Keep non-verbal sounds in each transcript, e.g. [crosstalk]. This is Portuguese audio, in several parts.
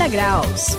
180 graus.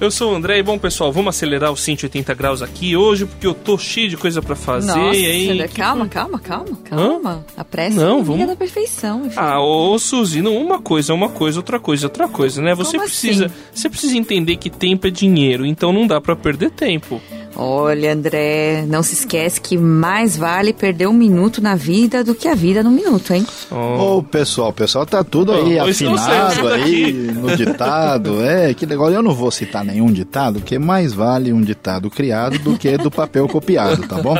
Eu sou o André e bom pessoal, vamos acelerar os 180 graus aqui hoje porque eu tô cheio de coisa para fazer. Nossa, e aí, André, que calma, calma, calma, calma. A pressa Não, é vamos- da perfeição. enfim. Ah, ô Suzy, não, uma coisa é uma coisa, outra coisa é outra coisa, né? Você Como precisa, assim? você precisa entender que tempo é dinheiro, então não dá pra perder tempo. Olha, André, não se esquece que mais vale perder um minuto na vida do que a vida num minuto, hein? Ô, pessoal, o pessoal tá tudo aí não afinado aí no ditado. [laughs] É, que legal. Eu não vou citar nenhum ditado, porque mais vale um ditado criado do que do papel copiado, tá bom?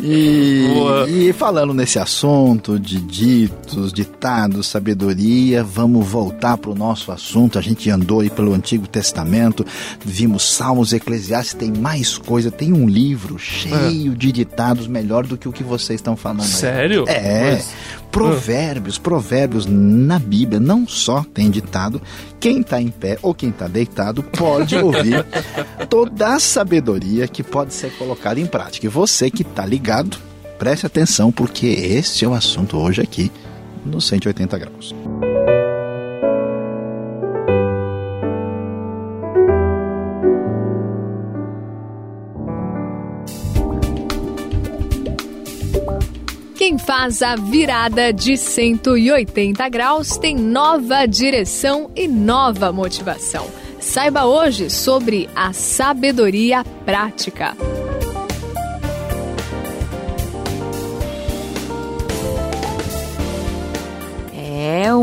E, Boa. e falando nesse assunto de ditos, ditados, sabedoria, vamos voltar pro nosso assunto. A gente andou aí pelo Antigo Testamento, vimos Salmos, Eclesiastes, tem mais coisa, tem um livro cheio de ditados melhor do que o que vocês estão falando aí. Sério? É. Mas- Provérbios, provérbios na Bíblia não só tem ditado, quem está em pé ou quem está deitado pode [laughs] ouvir toda a sabedoria que pode ser colocada em prática. E você que está ligado, preste atenção, porque esse é o assunto hoje aqui no 180 graus. Faz a virada de 180 graus tem nova direção e nova motivação. Saiba hoje sobre a sabedoria prática.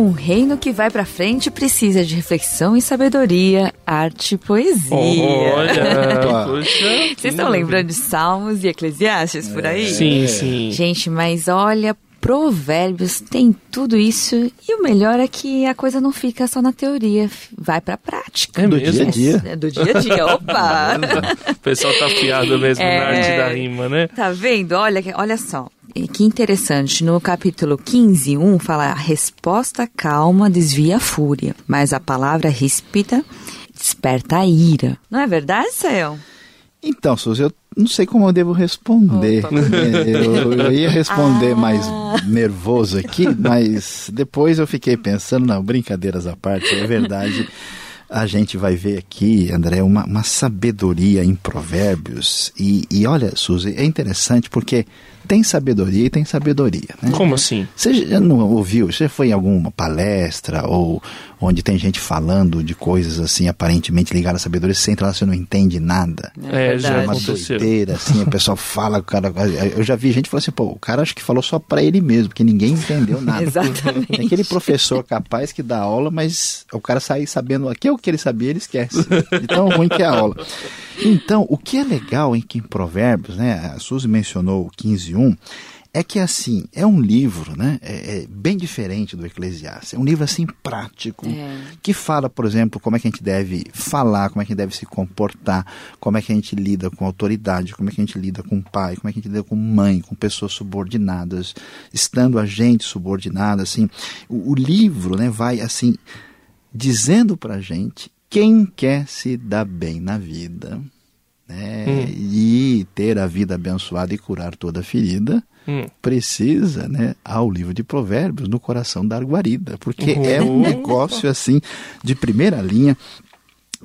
Um reino que vai pra frente precisa de reflexão e sabedoria, arte e poesia. Olha, [laughs] poxa. Vocês estão lembrando de Salmos e Eclesiastes por aí? Sim, sim. Gente, mas olha, provérbios tem tudo isso e o melhor é que a coisa não fica só na teoria, vai pra prática. É Do dia a dia. É do dia a dia, [laughs] opa! O pessoal tá afiado mesmo na É. arte da rima, né? Tá vendo? Olha, olha só. E Que interessante, no capítulo 15, 1 fala a resposta calma desvia a fúria, mas a palavra ríspida desperta a ira. Não é verdade, Sael? Então, Suzy, eu não sei como eu devo responder. [laughs] Eu, eu ia responder Ah. mais nervoso aqui, mas depois eu fiquei pensando, não, brincadeiras à parte, é verdade. A gente vai ver aqui, André, uma, uma sabedoria em provérbios. E, e olha, Suzy, é interessante porque tem sabedoria e tem sabedoria. Né? Como assim? Você não ouviu? Você foi em alguma palestra ou onde tem gente falando de coisas assim aparentemente ligadas à sabedoria, você entra lá você não entende nada. É, é já é uma doideira, assim, o pessoal [laughs] fala, o cara. Eu já vi gente falando assim, pô, o cara acho que falou só para ele mesmo, porque ninguém entendeu [laughs] nada. Exatamente. Aquele professor capaz que dá aula, mas o cara sai sabendo aquilo é que ele sabia, ele esquece. De tão ruim que é a aula. Então, o que é legal em que em Provérbios, né? A Suzy mencionou 15 21, é que assim, é um livro né, é, é bem diferente do Eclesiastes. É um livro assim prático, é. que fala, por exemplo, como é que a gente deve falar, como é que a gente deve se comportar, como é que a gente lida com autoridade, como é que a gente lida com pai, como é que a gente lida com mãe, com pessoas subordinadas, estando a gente subordinada, assim. O, o livro né, vai assim dizendo pra gente quem quer se dar bem na vida né, e ter a vida abençoada e curar toda ferida, Hum. precisa, né, ao livro de Provérbios no coração da guarida, porque é um negócio assim de primeira linha.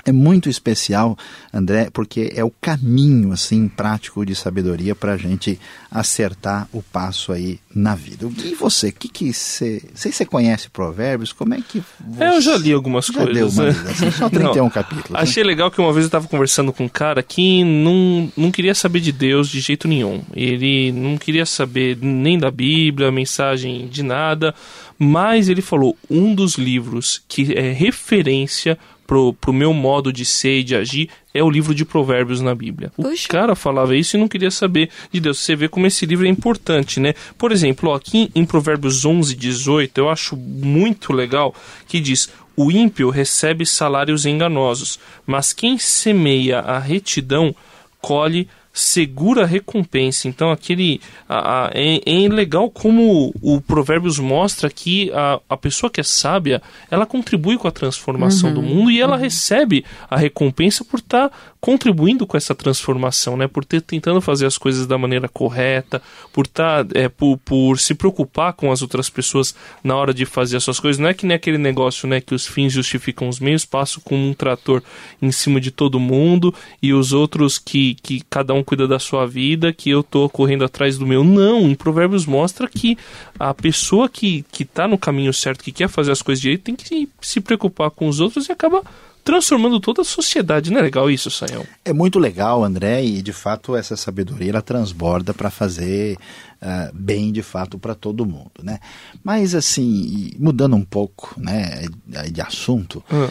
É muito especial, André, porque é o caminho assim prático de sabedoria para a gente acertar o passo aí na vida. E você, que que você, sei se você conhece Provérbios? Como é que você... É, eu já li algumas já coisas. Deu uma né? assim, só 31 [laughs] Não, capítulos. né? Achei legal que uma vez eu tava conversando com um cara que não, não queria saber de Deus de jeito nenhum. Ele não queria saber nem da Bíblia, mensagem de nada, mas ele falou um dos livros que é referência pro, pro meu modo de ser e de agir é o livro de Provérbios na Bíblia. O Puxa. cara falava isso e não queria saber de Deus. Você vê como esse livro é importante, né? Por exemplo, ó, aqui em Provérbios 11, 18, eu acho muito legal que diz: O ímpio recebe salários enganosos, mas quem semeia a retidão colhe segura recompensa. Então, aquele. A, a, é, é, legal como o Provérbios mostra que a, a pessoa que é sábia ela contribui com a transformação uhum, do mundo e ela uhum. recebe a recompensa por estar tá contribuindo com essa transformação, né? Por ter tentando fazer as coisas da maneira correta, por estar tá, é, por, por se preocupar com as outras pessoas na hora de fazer as suas coisas. Não é que nem aquele negócio, né? Que os fins justificam os meios, passo com um trator em cima de todo mundo e os outros que, que cada um cuida da sua vida, que eu tô correndo atrás do meu. Não, em Provérbios mostra que a pessoa que, que tá no caminho certo, que quer fazer as coisas direito, tem que se preocupar com os outros e acaba transformando toda a sociedade. Não é legal isso, Sayão? É muito legal, André, e de fato essa sabedoria ela transborda para fazer uh, bem de fato para todo mundo, né? Mas assim, mudando um pouco, né, de assunto, uh,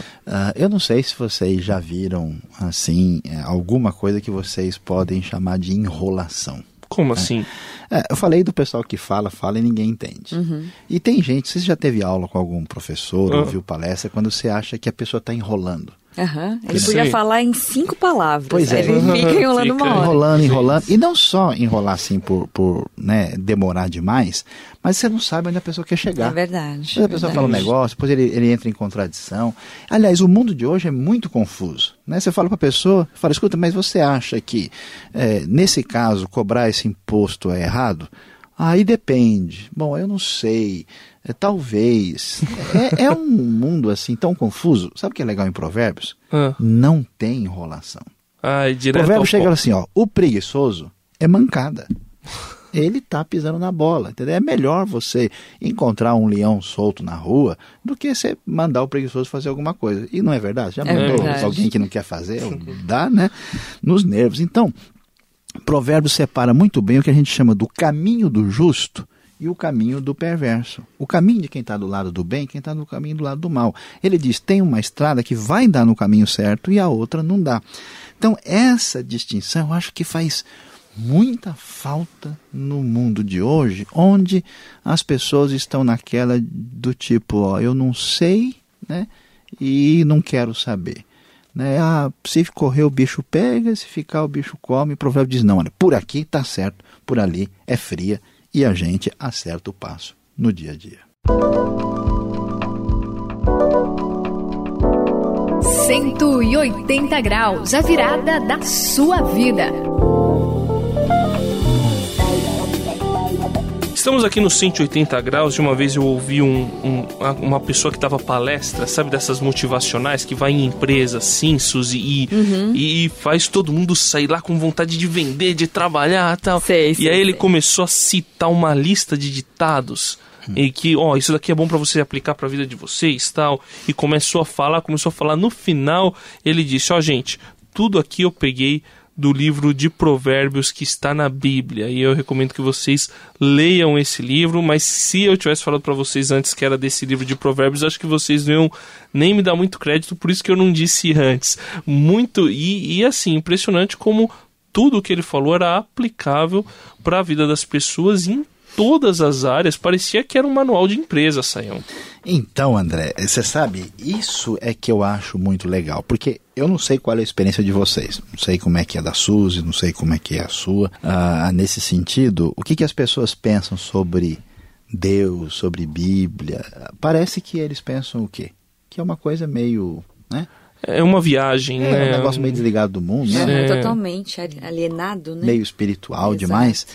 eu não sei se vocês já viram assim é, alguma coisa que vocês podem chamar de enrolação. Como né? assim? É, eu falei do pessoal que fala, fala e ninguém entende. Uhum. E tem gente, você já teve aula com algum professor, uhum. ouviu palestra, quando você acha que a pessoa está enrolando. Uhum. Ele podia falar em cinco palavras. Pois é. Ele fica enrolando fica uma hora. Enrolando, enrolando. E não só enrolar assim por, por né, demorar demais, mas você não sabe onde a pessoa quer chegar. É verdade. Depois a pessoa verdade. fala um negócio, depois ele, ele entra em contradição. Aliás, o mundo de hoje é muito confuso. Né? Você fala para a pessoa, fala, escuta, mas você acha que, é, nesse caso, cobrar esse imposto é errado? Aí depende. Bom, eu não sei. É, talvez. É, é, um mundo assim tão confuso. Sabe o que é legal em Provérbios? Ah. Não tem enrolação. Ai, direto Provérbios chega assim, ó. O preguiçoso é mancada. Ele está pisando na bola, entendeu? É melhor você encontrar um leão solto na rua do que você mandar o preguiçoso fazer alguma coisa. E não é verdade? Já é mandou verdade. alguém que não quer fazer? Dá, né? Nos nervos. Então, Provérbios separa muito bem o que a gente chama do caminho do justo e o caminho do perverso. O caminho de quem está do lado do bem, quem está no caminho do lado do mal. Ele diz: tem uma estrada que vai dar no caminho certo e a outra não dá. Então, essa distinção eu acho que faz muita falta no mundo de hoje, onde as pessoas estão naquela do tipo: ó, eu não sei né, e não quero saber. Né? Ah, se correr o bicho pega, se ficar o bicho come. O provérbio diz: não, olha, por aqui está certo, por ali é fria e a gente acerta o passo no dia a dia. Cento e oitenta graus, a virada da sua vida. Estamos aqui no 180 graus. De uma vez eu ouvi um, um, uma pessoa que dava palestra, sabe, dessas motivacionais que vai em empresas, sim, Suzy, e, uhum. e faz todo mundo sair lá com vontade de vender, de trabalhar tal. Sei, e sei, aí ele sei. começou a citar uma lista de ditados hum. e que, ó, isso daqui é bom para você aplicar para a vida de vocês, tal. E começou a falar, começou a falar. No final, ele disse, ó, gente, tudo aqui eu peguei do livro de Provérbios que está na Bíblia. E eu recomendo que vocês leiam esse livro, mas se eu tivesse falado para vocês antes que era desse livro de Provérbios, acho que vocês não iam nem me dar muito crédito, por isso que eu não disse antes. Muito e, e assim, impressionante como tudo que ele falou era aplicável para a vida das pessoas todas as áreas. Parecia que era um manual de empresa, Saião. Então, André, você sabe, isso é que eu acho muito legal, porque eu não sei qual é a experiência de vocês, não sei como é que é da Suzy, não sei como é que é a sua. Ah, nesse sentido, o que, que as pessoas pensam sobre Deus, sobre Bíblia? Parece que eles pensam o quê? Que é uma coisa meio, né? É uma viagem, é, né? um negócio meio desligado do mundo, né? É. Totalmente alienado, né? Meio espiritual Exato. demais.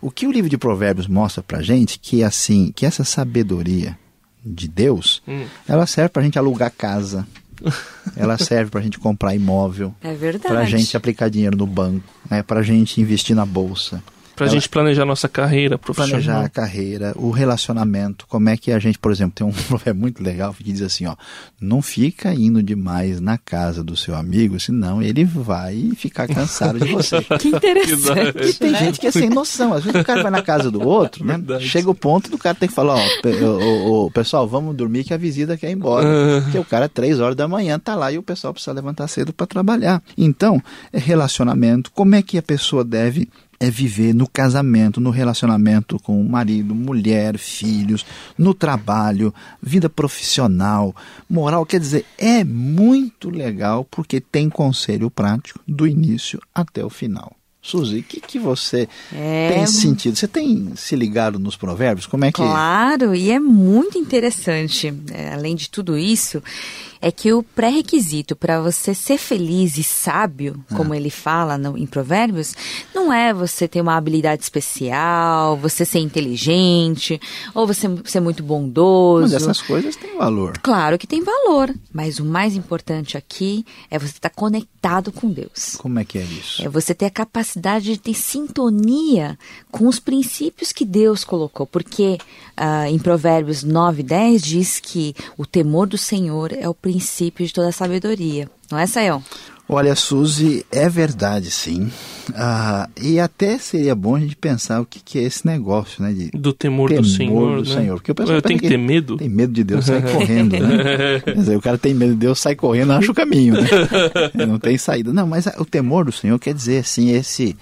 O que o livro de Provérbios mostra pra gente que assim, que essa sabedoria de Deus, hum. ela serve pra gente alugar casa. [laughs] ela serve pra gente comprar imóvel. É verdade. Pra gente aplicar dinheiro no banco, né? Pra gente investir na bolsa. Pra ela, gente planejar nossa carreira profissional. Planejar a carreira, o relacionamento, como é que a gente, por exemplo, tem um provérbio [laughs] muito legal que diz assim, ó, não fica indo demais na casa do seu amigo, senão ele vai ficar cansado de você. [laughs] que interessante. E tem né? gente que é sem noção, às vezes o cara vai na casa do outro, né? Verdade. Chega o ponto do cara tem que falar, ó, o, o, pessoal, vamos dormir que a visita quer ir embora. Porque o cara, três horas da manhã, tá lá e o pessoal precisa levantar cedo para trabalhar. Então, é relacionamento, como é que a pessoa deve é viver no casamento, no relacionamento com o marido, mulher, filhos, no trabalho, vida profissional, moral. Quer dizer, é muito legal porque tem conselho prático do início até o final. Suzy, o que, que você É, tem sentido? Você tem se ligado nos provérbios? Como é que... Claro, e é muito interessante. é, além de tudo isso, é que o pré-requisito para você ser feliz e sábio, como ele fala no- em Provérbios, não é você ter uma habilidade especial, você ser inteligente, ou você ser muito bondoso. Mas essas coisas têm valor. Claro que tem valor, mas o mais importante aqui é você estar conectado com Deus. Como é que é isso? É você ter a capacidade de ter sintonia com os princípios que Deus colocou. Porque ah, em Provérbios 9, 10 diz que o temor do Senhor é o princípio de toda a sabedoria. Não é, Sayão? Olha, Suzy, é verdade, sim. Ah, e até seria bom a gente pensar o que, que é esse negócio, né? De Do temor, temor do Senhor, do né? Senhor. Porque o pessoal Eu tenho que ter medo? Tem medo de Deus, sai correndo, né? [laughs] Quer dizer, o cara tem medo de Deus, sai correndo, acha o caminho, né? [laughs] Não tem saída. Não, mas o temor do Senhor quer dizer, assim, esse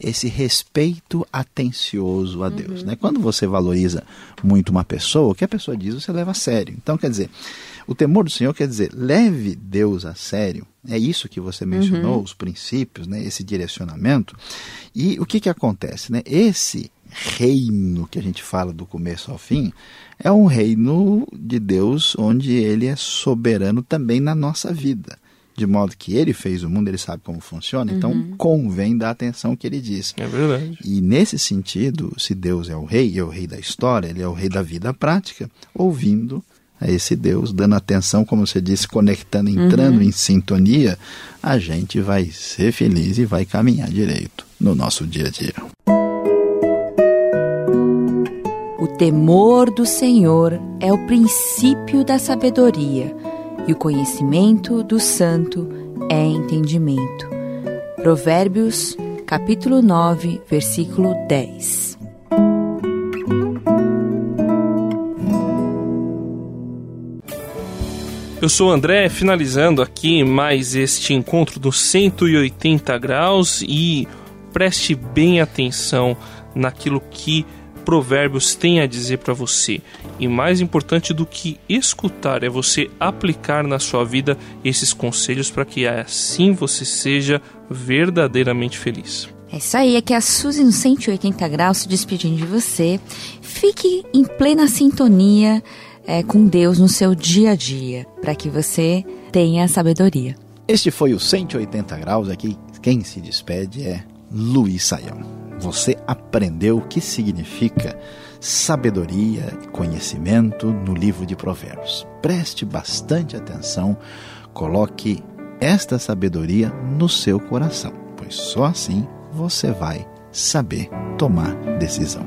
esse respeito atencioso a Deus, né? Quando você valoriza muito uma pessoa, o que a pessoa diz, você leva a sério. Então, quer dizer, o temor do Senhor quer dizer, leve Deus a sério. É isso que você mencionou, os princípios, né? Esse direcionamento. E o que que acontece, né? Esse reino que a gente fala do começo ao fim é um reino de Deus onde ele é soberano também na nossa vida. De modo que ele fez o mundo, ele sabe como funciona, então convém dar atenção ao que ele diz. É verdade. E nesse sentido, se Deus é o rei, é o rei da história, ele é o rei da vida prática, ouvindo a esse Deus, dando atenção, como você disse, conectando, entrando em sintonia, a gente vai ser feliz e vai caminhar direito no nosso dia a dia. O temor do Senhor é o princípio da sabedoria, e o conhecimento do santo é entendimento. Provérbios, capítulo 9, versículo 10. Eu sou o André, finalizando aqui mais este encontro do 180 graus e preste bem atenção naquilo que Provérbios tem a dizer para você. E mais importante do que escutar é você aplicar na sua vida esses conselhos para que assim você seja verdadeiramente feliz. É isso aí, é que a Suzy no 180 graus se despedindo de você. Fique em plena sintonia é, com Deus no seu dia a dia, para que você tenha sabedoria. Este foi o 180 graus aqui. Quem se despede é Luiz Saião. Você aprendeu o que significa sabedoria e conhecimento no livro de Provérbios. Preste bastante atenção, coloque esta sabedoria no seu coração, pois só assim você vai saber tomar decisão.